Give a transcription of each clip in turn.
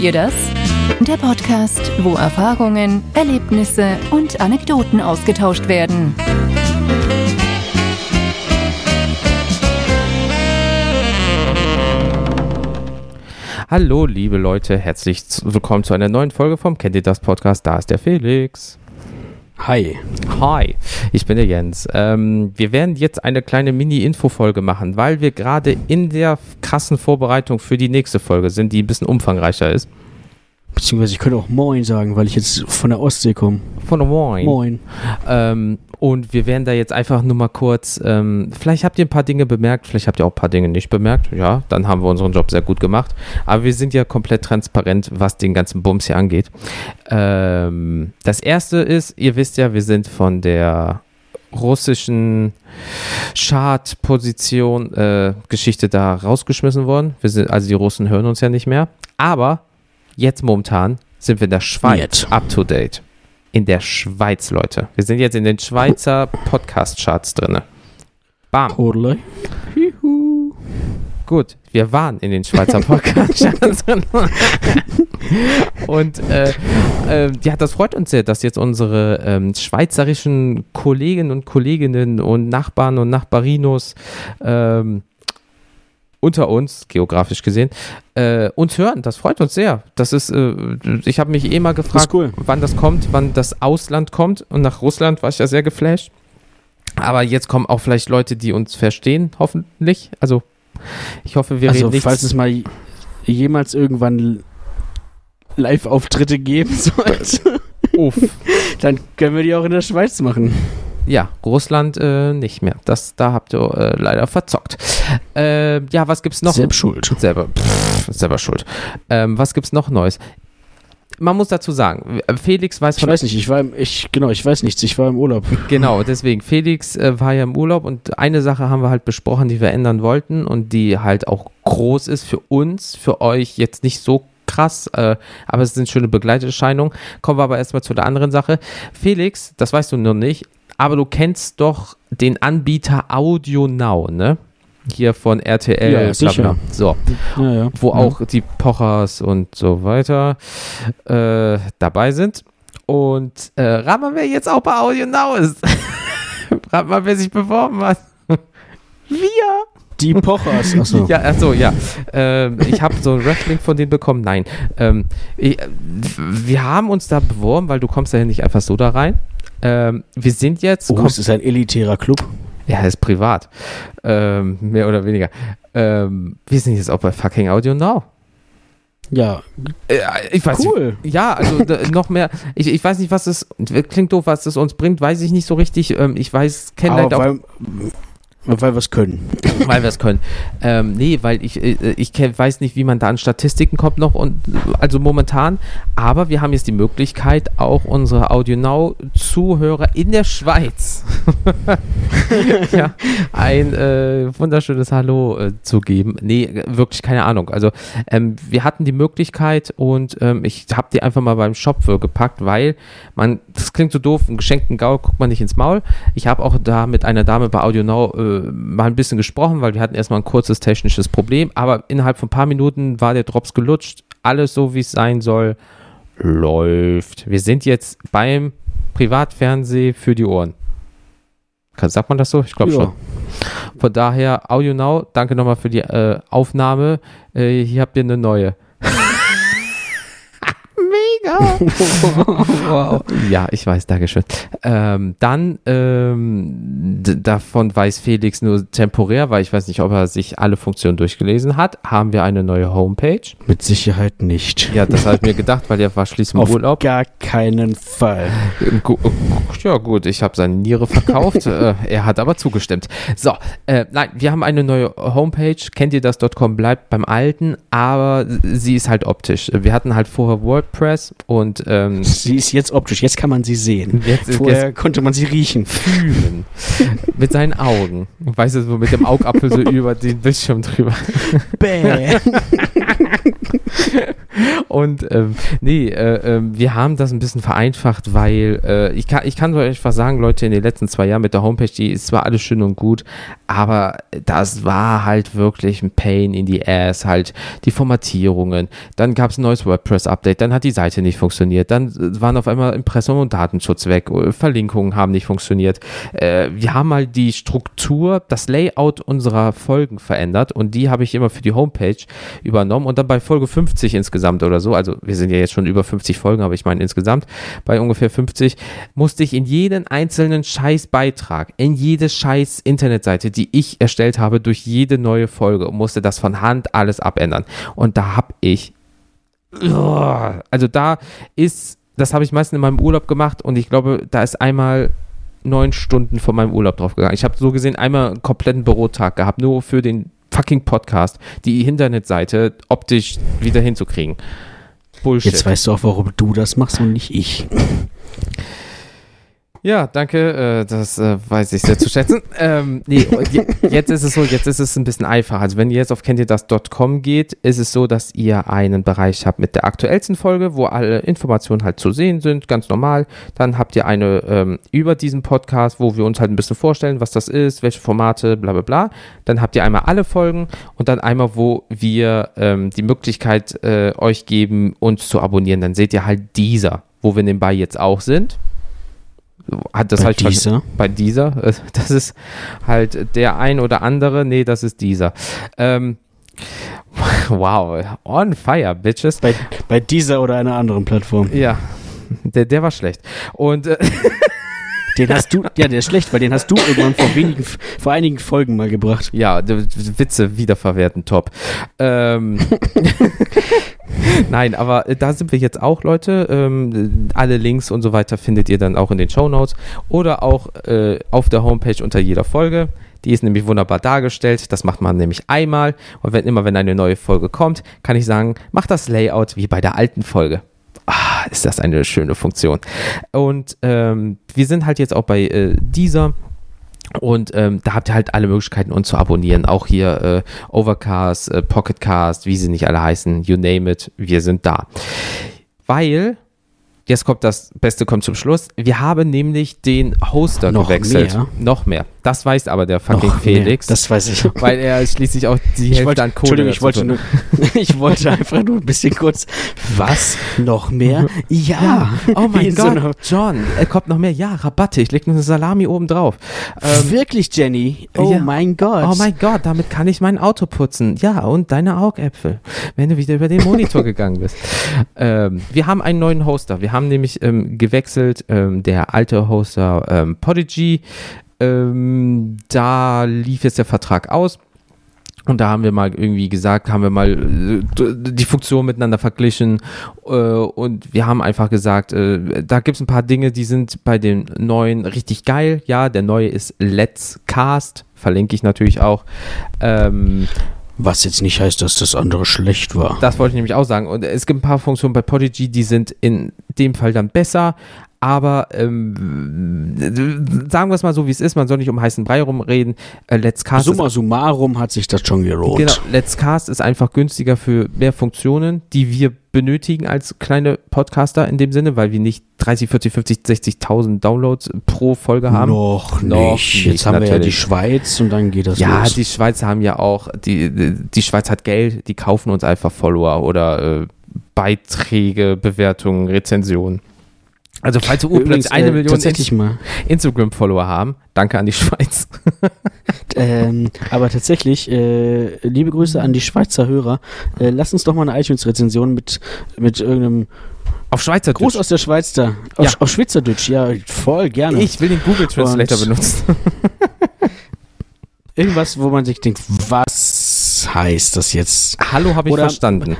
Ihr das? Der Podcast, wo Erfahrungen, Erlebnisse und Anekdoten ausgetauscht werden. Hallo, liebe Leute, herzlich willkommen zu einer neuen Folge vom Kennt ihr das Podcast? Da ist der Felix. Hi. Hi, ich bin der Jens. Ähm, wir werden jetzt eine kleine Mini-Info-Folge machen, weil wir gerade in der krassen Vorbereitung für die nächste Folge sind, die ein bisschen umfangreicher ist. Beziehungsweise ich könnte auch Moin sagen, weil ich jetzt von der Ostsee komme. Von der Moin. Moin. Ähm, und wir werden da jetzt einfach nur mal kurz, ähm, vielleicht habt ihr ein paar Dinge bemerkt, vielleicht habt ihr auch ein paar Dinge nicht bemerkt. Ja, dann haben wir unseren Job sehr gut gemacht. Aber wir sind ja komplett transparent, was den ganzen Bums hier angeht. Ähm, das erste ist, ihr wisst ja, wir sind von der russischen Chart-Position äh, Geschichte da rausgeschmissen worden. Wir sind, also die Russen hören uns ja nicht mehr. Aber jetzt momentan sind wir in der Schweiz Jetzt. up to date. In der Schweiz, Leute. Wir sind jetzt in den Schweizer Podcast-Charts drin. Bam. Gut, wir waren in den Schweizer Podcast-Charts drin. Und äh, äh, ja, das freut uns sehr, dass jetzt unsere ähm, schweizerischen Kollegen und Kolleginnen und Nachbarn und Nachbarinos ähm, unter uns, geografisch gesehen, äh, uns hören. Das freut uns sehr. Das ist, äh, ich habe mich eh mal gefragt, cool. wann das kommt, wann das Ausland kommt. Und nach Russland war ich ja sehr geflasht. Aber jetzt kommen auch vielleicht Leute, die uns verstehen, hoffentlich. Also, ich hoffe, wir Also, reden nicht. falls es mal jemals irgendwann Live-Auftritte geben sollte, dann können wir die auch in der Schweiz machen. Ja, Russland äh, nicht mehr. Das, da habt ihr äh, leider verzockt. Äh, ja, was gibt's noch? Selbst schuld. Selber, pff, selber schuld. Ähm, was gibt's noch Neues? Man muss dazu sagen, Felix weiß Ich von weiß nicht, ich war im, ich, genau, ich weiß nichts, ich war im Urlaub. Genau, deswegen, Felix äh, war ja im Urlaub und eine Sache haben wir halt besprochen, die wir ändern wollten und die halt auch groß ist für uns, für euch jetzt nicht so krass, äh, aber es sind schöne Begleiterscheinungen. Kommen wir aber erstmal zu der anderen Sache. Felix, das weißt du noch nicht, aber du kennst doch den Anbieter Audio Now, ne? Hier von RTL, Ja, sicher. So, Ja, ja. wo auch die Pochers und so weiter äh, dabei sind. Und äh, rat mal, wer jetzt auch bei Audio Now ist. rat mal, wer sich beworben hat. Wir. Die Pochers. Achso. Ja, achso, ja. Ähm, ich habe so ein Wrestling von denen bekommen. Nein. Ähm, ich, wir haben uns da beworben, weil du kommst ja nicht einfach so da rein. Ähm, wir sind jetzt. Oh, es ist ein elitärer Club. ja, ist privat. Ähm, mehr oder weniger. Ähm, wir sind jetzt auch bei fucking Audio Now. Ja, Äh, ich weiß cool. nicht. Ja, also da, noch mehr. Ich, ich weiß nicht, was es klingt doof, was es uns bringt, weiß ich nicht so richtig. Ähm, ich weiß, kenne leider auch, weil, weil wir es können. weil wir es können. Ähm, nee, weil ich, äh, ich weiß nicht, wie man da an Statistiken kommt noch und also momentan. Aber wir haben jetzt die Möglichkeit, auch unsere Audio Now Zuhörer in der Schweiz ja, ein äh, wunderschönes Hallo äh, zu geben. Nee, wirklich keine Ahnung. Also ähm, wir hatten die Möglichkeit und ähm, ich habe die einfach mal beim Shop für gepackt, weil man, das klingt so doof, einen geschenkten Gaul guckt man nicht ins Maul. Ich habe auch da mit einer Dame bei Audio Now äh, mal ein bisschen gesprochen, weil wir hatten erstmal ein kurzes technisches Problem, aber innerhalb von ein paar Minuten war der Drops gelutscht. Alles so, wie es sein soll, läuft. Wir sind jetzt beim Privatfernseh für die Ohren. Kann- Sagt man das so? Ich glaube Ja. schon. Von daher, Audio Now, danke nochmal für die äh, Aufnahme. Äh, hier habt ihr eine neue. Mega! wow. Ja, ich weiß, Dankeschön. Ähm, dann, ähm, davon weiß Felix nur temporär, weil ich weiß nicht, ob er sich alle Funktionen durchgelesen hat, haben wir eine neue Homepage. Mit Sicherheit nicht. Ja, das habe ich mir gedacht, weil er war schließlich im Auf Urlaub. gar keinen Fall. Ja, gut, ich habe seine Niere verkauft. äh, er hat aber zugestimmt. So, äh, nein, wir haben eine neue Homepage. Kennt ihr das.com bleibt beim alten, aber sie ist halt optisch. Wir hatten halt vorher WordPress und ähm, Sie ist jetzt optisch, jetzt kann man sie sehen. jetzt, Vorher konnte man sie riechen. fühlen. mit seinen Augen. Weißt du, so mit dem Augapfel so über den Bildschirm drüber. Bäh. Und ähm, nee, äh, äh, wir haben das ein bisschen vereinfacht, weil äh, ich, kann, ich kann euch was sagen, Leute, in den letzten zwei Jahren mit der Homepage, die ist zwar alles schön und gut, aber das war halt wirklich ein Pain in the Ass, halt die Formatierungen. Dann gab es ein neues WordPress-Update, dann hat die Seite nicht funktioniert, dann waren auf einmal Impressum und Datenschutz weg, Verlinkungen haben nicht funktioniert. Äh, wir haben mal die Struktur, das Layout unserer Folgen verändert und die habe ich immer für die Homepage übernommen und dann bei Folge 50 insgesamt oder so, also wir sind ja jetzt schon über 50 Folgen, aber ich meine insgesamt bei ungefähr 50, musste ich in jeden einzelnen Scheißbeitrag, in jede scheiß Internetseite, die ich erstellt habe, durch jede neue Folge musste das von Hand alles abändern. Und da habe ich, also da ist, das habe ich meistens in meinem Urlaub gemacht und ich glaube, da ist einmal neun Stunden von meinem Urlaub drauf gegangen. Ich habe so gesehen einmal einen kompletten Bürotag gehabt, nur für den fucking Podcast, die Internetseite optisch wieder hinzukriegen. Bullshit. Jetzt weißt du auch, warum du das machst und nicht ich. Ja, danke, äh, das äh, weiß ich sehr zu schätzen. ähm, nee, jetzt ist es so, jetzt ist es ein bisschen einfacher. Also wenn ihr jetzt auf kenntierdas.com geht, ist es so, dass ihr einen Bereich habt mit der aktuellsten Folge, wo alle Informationen halt zu sehen sind, ganz normal. Dann habt ihr eine ähm, über diesen Podcast, wo wir uns halt ein bisschen vorstellen, was das ist, welche Formate, bla bla bla. Dann habt ihr einmal alle Folgen und dann einmal, wo wir ähm, die Möglichkeit äh, euch geben, uns zu abonnieren. Dann seht ihr halt dieser, wo wir nebenbei jetzt auch sind hat das bei halt dieser? bei dieser. Das ist halt der ein oder andere. Nee, das ist dieser. Ähm, wow, on fire, bitches. Bei, bei dieser oder einer anderen Plattform. Ja, der, der war schlecht. Und äh, Den hast du, ja, der ist schlecht, weil den hast du irgendwann vor wenigen, vor einigen Folgen mal gebracht. Ja, Witze wiederverwerten, top. Ähm, Nein, aber äh, da sind wir jetzt auch, Leute. Ähm, alle Links und so weiter findet ihr dann auch in den Show Notes oder auch äh, auf der Homepage unter jeder Folge. Die ist nämlich wunderbar dargestellt. Das macht man nämlich einmal. Und wenn immer, wenn eine neue Folge kommt, kann ich sagen, macht das Layout wie bei der alten Folge. Ist das eine schöne Funktion. Und ähm, wir sind halt jetzt auch bei äh, dieser und ähm, da habt ihr halt alle Möglichkeiten, uns zu abonnieren. Auch hier äh, Overcast, äh, Pocketcast, wie sie nicht alle heißen, you name it, wir sind da. Weil Jetzt kommt das Beste kommt zum Schluss. Wir haben nämlich den Hoster Noch gewechselt. mehr? Noch mehr. Das weiß aber der fucking Noch Felix. mehr, das weiß ich. Weil er schließlich auch die Hälfte wollte, an Kohle Entschuldigung, ich wollte, nur, ich wollte einfach nur ein bisschen kurz. Was? Noch mehr? Ja. Oh Wie mein in so Gott, einer- John, er kommt noch mehr. Ja, Rabatte. Ich leg noch eine Salami oben drauf. Ähm, Wirklich, Jenny? Oh ja. mein Gott. Oh mein Gott, damit kann ich mein Auto putzen. Ja, und deine Augäpfel, wenn du wieder über den Monitor gegangen bist. Ähm, wir haben einen neuen Hoster. Wir haben nämlich ähm, gewechselt. Ähm, der alte Hoster ähm, Podigy, ähm, da lief jetzt der Vertrag aus. Und da haben wir mal irgendwie gesagt, haben wir mal äh, die Funktion miteinander verglichen äh, und wir haben einfach gesagt, äh, da gibt es ein paar Dinge, die sind bei den neuen richtig geil. Ja, der neue ist Let's Cast, verlinke ich natürlich auch. Ähm, Was jetzt nicht heißt, dass das andere schlecht war. das wollte ich nämlich auch sagen. Und es gibt ein paar Funktionen bei Podigy, die sind in dem Fall dann besser. Aber ähm, sagen wir es mal so, wie es ist. Man soll nicht um heißen Brei rumreden. Äh, Let's Cast Summa summarum hat sich das schon gelohnt. Genau, Let's Cast ist einfach günstiger für mehr Funktionen, die wir benötigen als kleine Podcaster in dem Sinne, weil wir nicht 30, 40, 50, 60.000 Downloads pro Folge haben. Noch nicht. Noch nicht, Jetzt haben wir ja die natürlich. Schweiz und dann geht das Ja, los. die Schweizer haben ja auch, die, die, die Schweiz hat Geld, die kaufen uns einfach Follower oder äh, Beiträge, Bewertungen, Rezensionen. Also falls wir Übrigens, eine äh, Million. Instagram-Follower haben, danke an die Schweiz. Ähm, aber tatsächlich, äh, liebe Grüße an die Schweizer Hörer. Äh, lass uns doch mal eine iTunes-Rezension mit, mit irgendeinem Auf Schweizer Gruß aus der Schweiz da. Auf, Ja. auf Schweizerdeutsch, ja, voll gerne. Ich will den Google Translator Und- benutzen. Irgendwas, wo man sich denkt, was heißt das jetzt? Hallo, habe ich Oder- verstanden.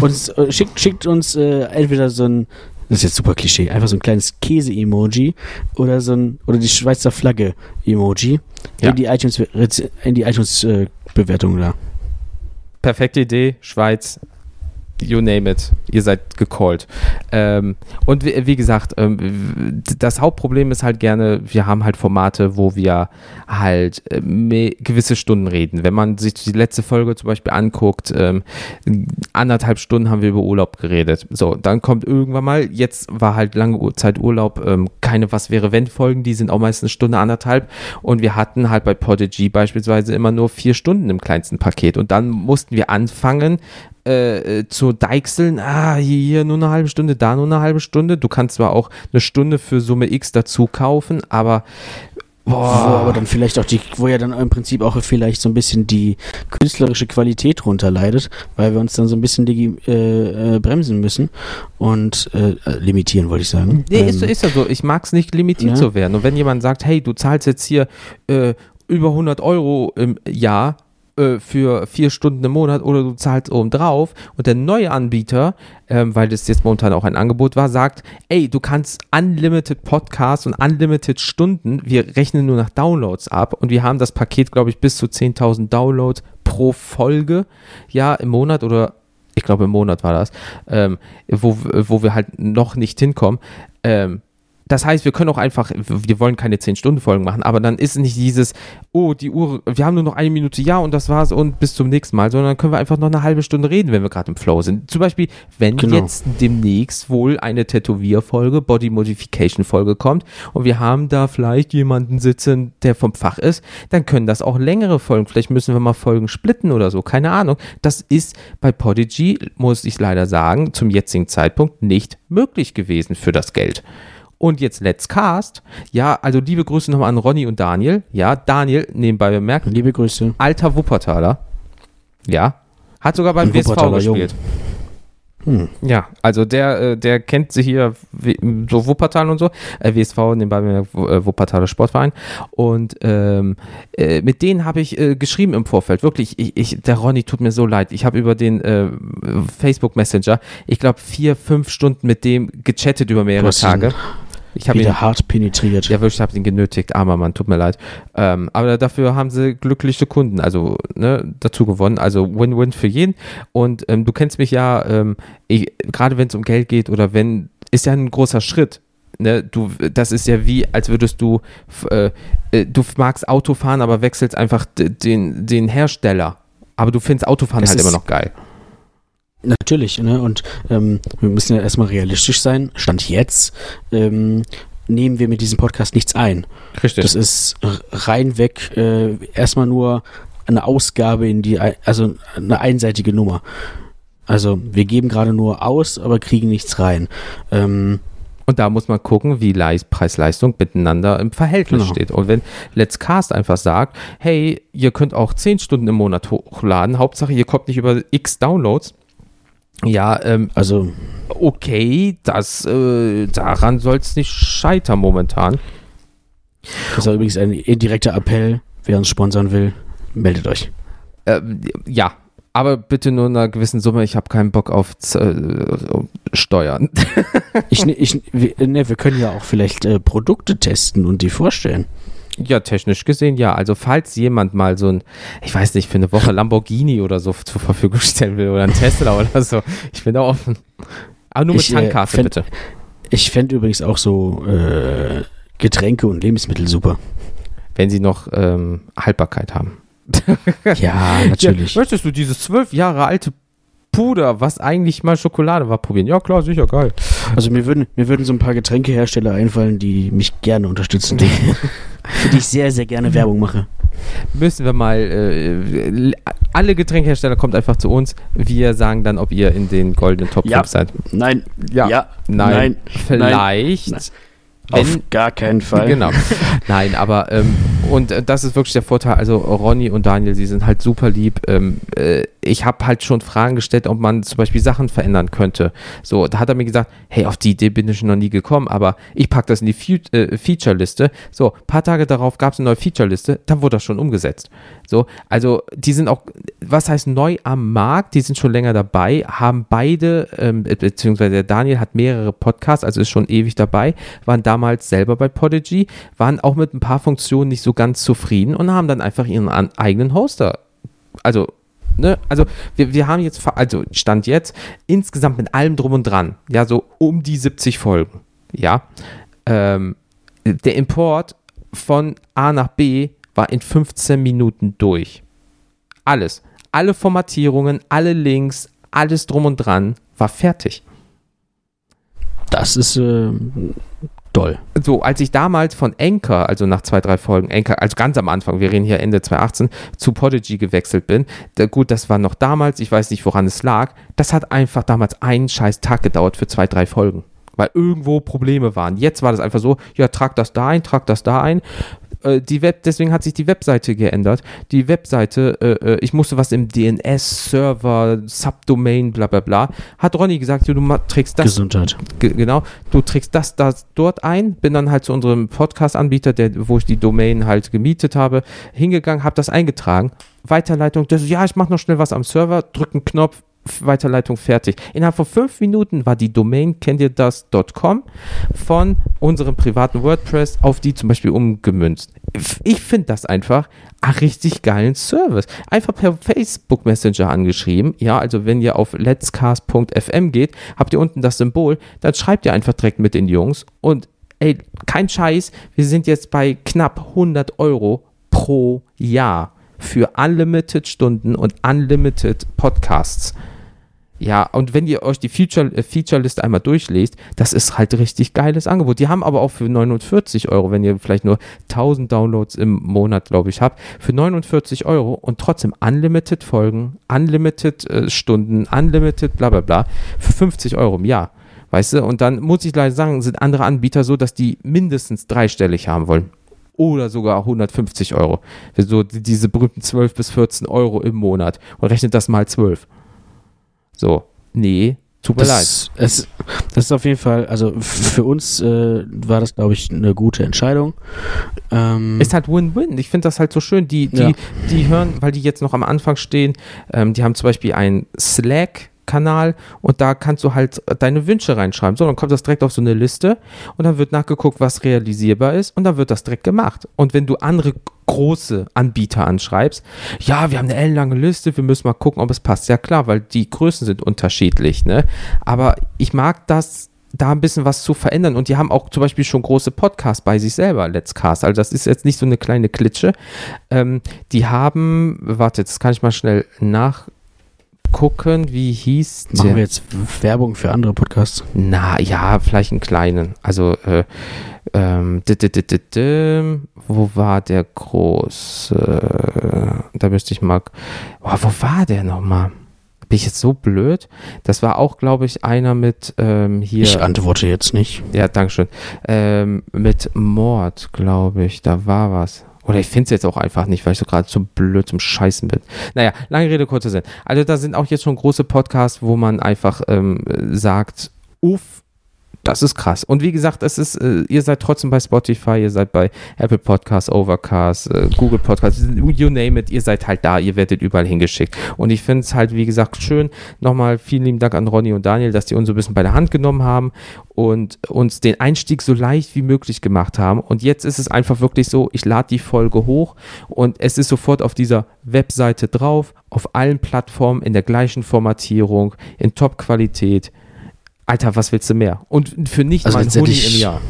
Und äh, schickt, schickt uns äh, entweder so ein, das ist jetzt super Klischee, einfach so ein kleines Käse-Emoji oder so ein, oder die Schweizer Flagge-Emoji Ja. in die iTunes, Reze- in die iTunes-Bewertung da. Perfekte Idee, Schweiz. You name it, ihr seid gecallt. Ähm, und wie, wie gesagt, ähm, das Hauptproblem ist halt gerne, wir haben halt Formate, wo wir halt äh, gewisse Stunden reden. Wenn man sich die letzte Folge zum Beispiel anguckt, ähm, anderthalb Stunden haben wir über Urlaub geredet. So, dann kommt irgendwann mal, jetzt war halt lange Zeit Urlaub, ähm, keine Was wäre wenn Folgen, die sind auch meistens eine Stunde, anderthalb. Und wir hatten halt bei Podigy beispielsweise immer nur vier Stunden im kleinsten Paket. Und dann mussten wir anfangen, äh, äh, deichseln, ah, hier nur eine halbe Stunde, da nur eine halbe Stunde. Du kannst zwar auch eine Stunde für Summe X dazu kaufen, aber Wo boah, aber dann vielleicht auch die, wo ja dann im Prinzip auch vielleicht so ein bisschen die künstlerische Qualität runter leidet, weil wir uns dann so ein bisschen digi- äh, äh, bremsen müssen und äh, limitieren, wollte ich sagen. Nee, ist, Ähm, ist ja so. Ich mag es nicht, limitiert Ne? zu werden. Und wenn jemand sagt, hey, du zahlst jetzt hier äh, über 100 Euro im Jahr äh, für vier Stunden im Monat oder du zahlst oben drauf und der neue Anbieter, ähm, weil das jetzt momentan auch ein Angebot war, sagt, ey, du kannst Unlimited Podcasts und Unlimited Stunden, wir rechnen nur nach Downloads ab und wir haben das Paket, glaube ich, bis zu 10.000 Downloads pro Folge, ja, im Monat oder ich glaube im Monat war das, ähm, wo, wo wir halt noch nicht hinkommen. Ähm, das heißt, wir können auch einfach, wir wollen keine 10-Stunden-Folgen machen, aber dann ist nicht dieses, oh, die Uhr, wir haben nur noch eine Minute, ja, und das war's und bis zum nächsten Mal, sondern dann können wir einfach noch eine halbe Stunde reden, wenn wir gerade im Flow sind. Zum Beispiel, wenn Genau. jetzt demnächst wohl eine Tätowierfolge, Body Modification Folge kommt und wir haben da vielleicht jemanden sitzen, der vom Fach ist, dann können das auch längere Folgen, vielleicht müssen wir mal Folgen splitten oder so, keine Ahnung. Das ist bei Podigy, muss ich leider sagen, zum jetzigen Zeitpunkt nicht möglich gewesen für das Geld. Und jetzt Let's Cast. Ja, also liebe Grüße nochmal an Ronny und Daniel. Ja, Daniel, nebenbei bemerkt, Liebe Grüße. alter Wuppertaler. Ja. Hat sogar beim WSV gespielt. Hm. Ja, also der, äh, der kennt sich hier so Wuppertal und so, äh, WSV, nebenbei äh, Wuppertaler Sportverein. Und ähm, äh, mit denen habe ich äh, geschrieben im Vorfeld. Wirklich, ich, ich, der Ronny tut mir so leid. Ich habe über den äh, Facebook Messenger, ich glaube, vier, fünf Stunden mit dem gechattet über mehrere Tage. Ich habe ihn Wieder hart penetriert. ja, wirklich, ich habe ihn genötigt, armer Mann, tut mir leid. Ähm, aber dafür haben sie glückliche Kunden, also ne, dazu gewonnen. Also Win-Win für jeden. Und ähm, du kennst mich ja, ähm, gerade wenn es um Geld geht oder wenn, ist ja ein großer Schritt. Ne, du, das ist ja wie, als würdest du, äh, äh, du magst Autofahren, aber wechselst einfach den, den Hersteller. Aber du findest Autofahren Es halt immer noch geil. Natürlich, ne? Und ähm, wir müssen ja erstmal realistisch sein. Stand jetzt ähm, nehmen wir mit diesem Podcast nichts ein. Richtig. Das ist reinweg äh, erstmal nur eine Ausgabe in die, also eine einseitige Nummer. Also wir geben gerade nur aus, aber kriegen nichts rein. Ähm, Und da muss man gucken, wie Leis- Preis-Leistung miteinander im Verhältnis Genau. steht. Und wenn Let's Cast einfach sagt, hey, ihr könnt auch 10 Stunden im Monat hochladen, Hauptsache ihr kommt nicht über x Downloads. Ja, ähm, also okay, das, äh, daran soll es nicht scheitern momentan. das ist übrigens ein indirekter Appell. Wer uns sponsern will, meldet euch. Ähm, ja, aber bitte nur in einer gewissen Summe. Ich habe keinen Bock auf äh, Steuern. Ich, ich, wir, ne, wir können ja auch vielleicht äh, Produkte testen und die vorstellen. Ja, technisch gesehen ja. Also falls jemand mal so ein, ich weiß nicht, für eine Woche Lamborghini oder so zur Verfügung stellen will oder ein Tesla oder so, ich bin da offen. Aber nur mit Ich, äh, Tankkarte fänd- bitte. Ich fände übrigens auch so äh, Getränke und Lebensmittel super. Wenn sie noch ähm, Haltbarkeit haben. Ja, natürlich. Ja, möchtest du dieses zwölf Jahre alte Puder, was eigentlich mal Schokolade war, probieren? Ja, klar, sicher, geil. Also mir würden, mir würden so ein paar Getränkehersteller einfallen, die mich gerne unterstützen dürfen. Für die ich sehr, sehr gerne Werbung mache. Müssen wir mal, äh, alle Getränkehersteller kommt einfach zu uns. Wir sagen dann, ob ihr in den goldenen Top Ja. 5 seid. Nein, Ja. ja, Nein, nein, vielleicht. nein. Wenn, auf gar keinen Fall. Genau. Nein, aber ähm, und äh, das ist wirklich der Vorteil. Also Ronny und Daniel, sie sind halt super lieb. Ähm, äh, ich habe halt schon Fragen gestellt, ob man zum Beispiel Sachen verändern könnte. So, da hat er mir gesagt, hey, auf die Idee bin ich noch nie gekommen, aber ich packe das in die Fe äh, Feature-Liste. So, paar Tage darauf gab es eine neue Feature-Liste, dann wurde das schon umgesetzt. So, also die sind auch, was heißt neu am Markt, die sind schon länger dabei, haben beide, ähm, be- beziehungsweise der Daniel hat mehrere Podcasts, also ist schon ewig dabei, waren damals selber bei Podigy, waren auch mit ein paar Funktionen nicht so ganz zufrieden und haben dann einfach ihren eigenen Hoster, also Ne? Also wir, wir haben jetzt, also Stand jetzt, insgesamt mit allem drum und dran, ja, so um die 70 Folgen. Ja. Ähm, der Import von A nach B war in 15 Minuten durch. Alles. Alle Formatierungen, alle Links, alles drum und dran war fertig. Das ist äh, doll. So, als ich damals von Anchor, also nach zwei, drei Folgen, Anchor, also ganz am Anfang, wir reden hier Ende 2018, zu Podigy gewechselt bin, da, gut, das war noch damals, ich weiß nicht, woran es lag, das hat einfach damals einen scheiß Tag gedauert für zwei, drei Folgen weil irgendwo Probleme waren. Jetzt war das einfach so, ja, trag das da ein, trag das da ein. Äh, die Web, deswegen hat sich die Webseite geändert. Die Webseite, äh, äh ich musste was im DNS-Server, Subdomain, bla bla bla. Hat Ronny gesagt, du trägst das. Gesundheit. genau, du trägst das, das dort ein. Bin dann halt zu unserem Podcast-Anbieter, wo ich die Domain halt gemietet habe, hingegangen, habe das eingetragen. Weiterleitung, das, ja, ich mache noch schnell was am Server, drück einen Knopf, Weiterleitung fertig. Innerhalb von fünf Minuten war die Domain, kennt ihr das.com, von unserem privaten WordPress auf die zum Beispiel umgemünzt. Ich finde das einfach einen richtig geilen Service. Einfach per Facebook Messenger angeschrieben. Ja, also wenn ihr auf letscast.fm geht, habt ihr unten das Symbol, dann schreibt ihr einfach direkt mit den Jungs und ey, kein Scheiß, wir sind jetzt bei knapp 100 Euro pro Jahr für Unlimited Stunden und Unlimited Podcasts. Ja, und wenn ihr euch die Feature, äh, Feature-Liste einmal durchlest, das ist halt richtig geiles Angebot. Die haben aber auch für 49 Euro, wenn ihr vielleicht nur 1000 Downloads im Monat, glaube ich, habt, für 49 Euro und trotzdem Unlimited Folgen, Unlimited äh, Stunden, Unlimited bla bla bla, für 50 Euro im Jahr. Weißt du, und dann muss ich leider sagen, sind andere Anbieter so, dass die mindestens dreistellig haben wollen oder sogar 150 Euro. So diese berühmten 12 bis 14 Euro im Monat und rechnet das mal 12. So, nee, tut mir das, leid. Es, das ist auf jeden Fall, also für uns äh, war das, glaube ich, eine gute Entscheidung. Ähm, ist halt Win-Win. Ich finde das halt so schön. Die, die, ja. die hören, weil die jetzt noch am Anfang stehen, ähm, die haben zum Beispiel ein Slack Kanal und da kannst du halt deine Wünsche reinschreiben. So, dann kommt das direkt auf so eine Liste und dann wird nachgeguckt, was realisierbar ist und dann wird das direkt gemacht. Und wenn du andere große Anbieter anschreibst, ja, wir haben eine ellenlange Liste, wir müssen mal gucken, ob es passt. Ja klar, weil die Größen sind unterschiedlich, ne? Aber ich mag das da ein bisschen was zu verändern. Und die haben auch zum Beispiel schon große Podcasts bei sich selber, Let's Cast. Also das ist jetzt nicht so eine kleine Klitsche. Ähm, die haben, warte, das kann ich mal schnell nach gucken, wie hieß Machen der? wir jetzt Werbung für andere Podcasts? Na ja, vielleicht einen kleinen. Also, äh, ähm, wo war der große? Da müsste ich mal. Oh, wo war der nochmal? Bin ich jetzt so blöd? Das war auch, glaube ich, einer mit ähm, hier. Ich antworte jetzt nicht. Ja, Dankeschön. Ähm, mit Mord, glaube ich. Da war was. Oder ich finde es jetzt auch einfach nicht, weil ich so gerade zu blöd zum Scheißen bin. Naja, lange Rede, kurzer Sinn. Also da sind auch jetzt schon große Podcasts, wo man einfach ähm, sagt, uff, das ist krass. Und wie gesagt, es ist, äh, ihr seid trotzdem bei Spotify, ihr seid bei Apple Podcasts, Overcast, äh, Google Podcasts, you name it, ihr seid halt da, ihr werdet überall hingeschickt. Und ich finde es halt, wie gesagt, schön. Nochmal vielen lieben Dank an Ronny und Daniel, dass die uns so ein bisschen bei der Hand genommen haben und uns den Einstieg so leicht wie möglich gemacht haben. Und jetzt ist es einfach wirklich so, ich lade die Folge hoch und es ist sofort auf dieser Webseite drauf, auf allen Plattformen in der gleichen Formatierung, in Top-Qualität Alter, was willst du mehr? Und für nicht also mal einen Hoodie im Jahr.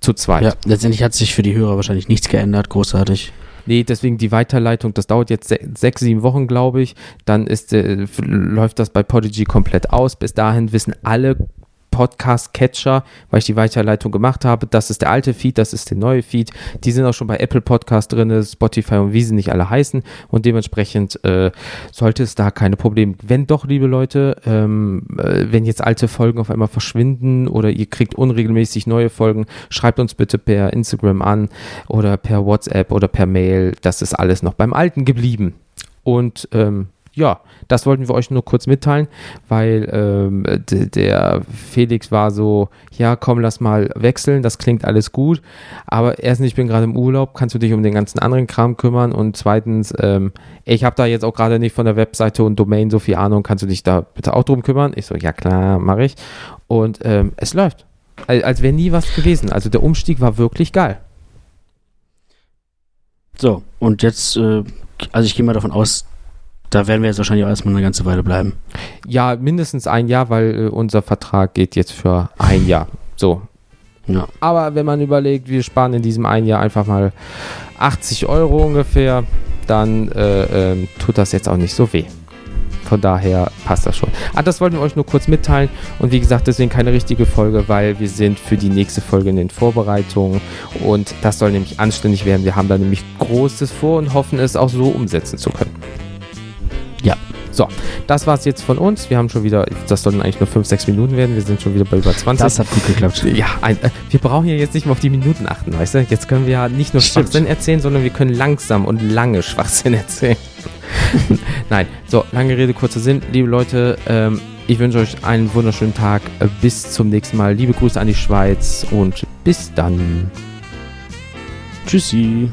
Zu zweit. Ja, letztendlich hat sich für die Hörer wahrscheinlich nichts geändert, großartig. Nee, deswegen die Weiterleitung, das dauert jetzt se sechs, sieben Wochen, glaube ich. Dann ist, äh, läuft das bei Podigy komplett aus. Bis dahin wissen alle Podcast-Catcher, weil ich die Weiterleitung gemacht habe. Das ist der alte Feed, das ist der neue Feed. Die sind auch schon bei Apple Podcast drin, Spotify und wie sie nicht alle heißen. Und dementsprechend äh, sollte es da keine Probleme. Wenn doch, liebe Leute, ähm, äh, wenn jetzt alte Folgen auf einmal verschwinden oder ihr kriegt unregelmäßig neue Folgen, schreibt uns bitte per Instagram an oder per WhatsApp oder per Mail. Das ist alles noch beim Alten geblieben. Und ähm, ja, das wollten wir euch nur kurz mitteilen, weil ähm, der Felix war so, ja, komm, lass mal wechseln, das klingt alles gut, aber erstens, ich bin gerade im Urlaub, kannst du dich um den ganzen anderen Kram kümmern und zweitens, ähm, ich habe da jetzt auch gerade nicht von der Webseite und Domain so viel Ahnung, kannst du dich da bitte auch drum kümmern? Ich so, ja klar, mache ich. Und ähm, es läuft. Als, als wäre nie was gewesen. Also der Umstieg war wirklich geil. So, und jetzt, äh, also ich gehe mal davon aus, Da werden wir jetzt wahrscheinlich auch erstmal eine ganze Weile bleiben. Ja, mindestens ein Jahr, weil äh, unser Vertrag geht jetzt für ein Jahr. So. Ja. Aber wenn man überlegt, wir sparen in diesem einen Jahr einfach mal 80 Euro ungefähr, dann äh, ähm, tut das jetzt auch nicht so weh. Von daher passt das schon. Ah, das wollten wir euch nur kurz mitteilen. Und wie gesagt, deswegen keine richtige Folge, weil wir sind für die nächste Folge in den Vorbereitungen. Und das soll nämlich anständig werden. Wir haben da nämlich Großes vor und hoffen, es auch so umsetzen zu können. So, das war es jetzt von uns. Wir haben schon wieder, das sollten eigentlich nur 5, 6 Minuten werden. Wir sind schon wieder bei über 20. Das hat gut geklappt. Ja, ein, äh, wir brauchen ja jetzt nicht mehr auf die Minuten achten, weißt du? Jetzt können wir ja nicht nur Stimmt. Schwachsinn erzählen, sondern wir können langsam und lange Schwachsinn erzählen. Nein, so, lange Rede, kurzer Sinn. Liebe Leute, ähm, ich wünsche euch einen wunderschönen Tag. Äh, Bis zum nächsten Mal. Liebe Grüße an die Schweiz und bis dann. Tschüssi.